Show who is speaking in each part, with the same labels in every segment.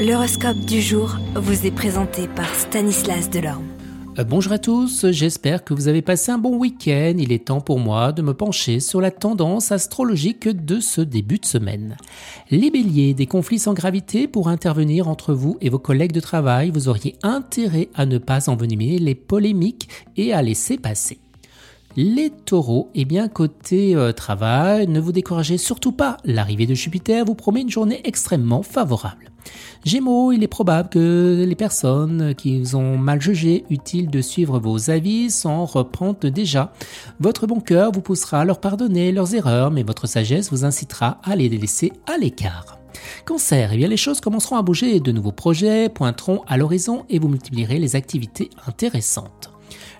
Speaker 1: L'horoscope du jour vous est présenté par Stanislas Delorme.
Speaker 2: Euh, bonjour à tous, j'espère que vous avez passé un bon week-end. Il est temps pour moi de me pencher sur la tendance astrologique de ce début de semaine. Les béliers, des conflits sans gravité pour intervenir entre vous et vos collègues de travail, vous auriez intérêt à ne pas envenimer les polémiques et à laisser passer. Les taureaux, eh bien côté euh, travail, ne vous découragez surtout pas. L'arrivée de Jupiter vous promet une journée extrêmement favorable. Gémeaux, il est probable que les personnes qui vous ont mal jugé utile de suivre vos avis s'en reprendre déjà. Votre bon cœur vous poussera à leur pardonner leurs erreurs, mais votre sagesse vous incitera à les laisser à l'écart. Cancer, eh bien les choses commenceront à bouger, de nouveaux projets pointeront à l'horizon et vous multiplierez les activités intéressantes.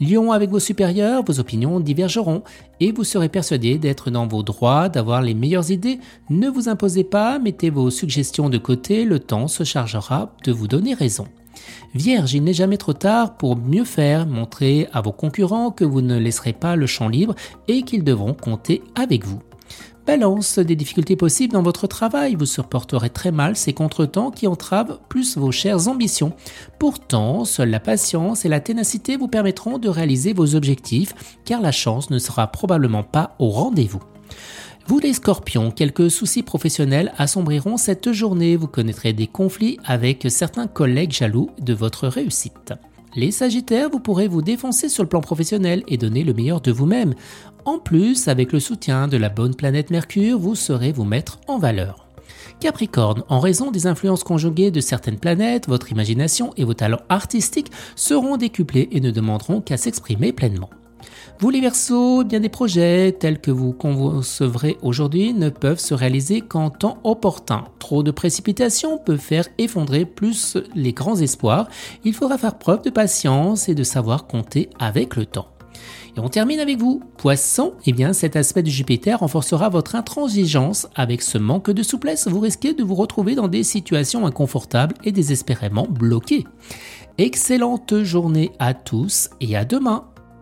Speaker 2: Lion avec vos supérieurs, vos opinions divergeront et vous serez persuadé d'être dans vos droits, d'avoir les meilleures idées. Ne vous imposez pas, mettez vos suggestions de côté, le temps se chargera de vous donner raison. Vierge, il n'est jamais trop tard pour mieux faire, montrer à vos concurrents que vous ne laisserez pas le champ libre et qu'ils devront compter avec vous. Balance des difficultés possibles dans votre travail, vous supporterez très mal ces contretemps qui entravent plus vos chères ambitions. Pourtant, seule la patience et la ténacité vous permettront de réaliser vos objectifs, car la chance ne sera probablement pas au rendez-vous. Vous les scorpions, quelques soucis professionnels assombriront cette journée, vous connaîtrez des conflits avec certains collègues jaloux de votre réussite. Les Sagittaires, vous pourrez vous défoncer sur le plan professionnel et donner le meilleur de vous-même. En plus, avec le soutien de la bonne planète Mercure, vous saurez vous mettre en valeur. Capricorne, en raison des influences conjuguées de certaines planètes, votre imagination et vos talents artistiques seront décuplés et ne demanderont qu'à s'exprimer pleinement. Vous les Verseaux, bien des projets tels que vous concevrez aujourd'hui ne peuvent se réaliser qu'en temps opportun. Trop de précipitation peut faire effondrer plus les grands espoirs. Il faudra faire preuve de patience et de savoir compter avec le temps. Et on termine avec vous. Poisson, eh bien cet aspect de Jupiter renforcera votre intransigeance. Avec ce manque de souplesse, vous risquez de vous retrouver dans des situations inconfortables et désespérément bloquées. Excellente journée à tous et à demain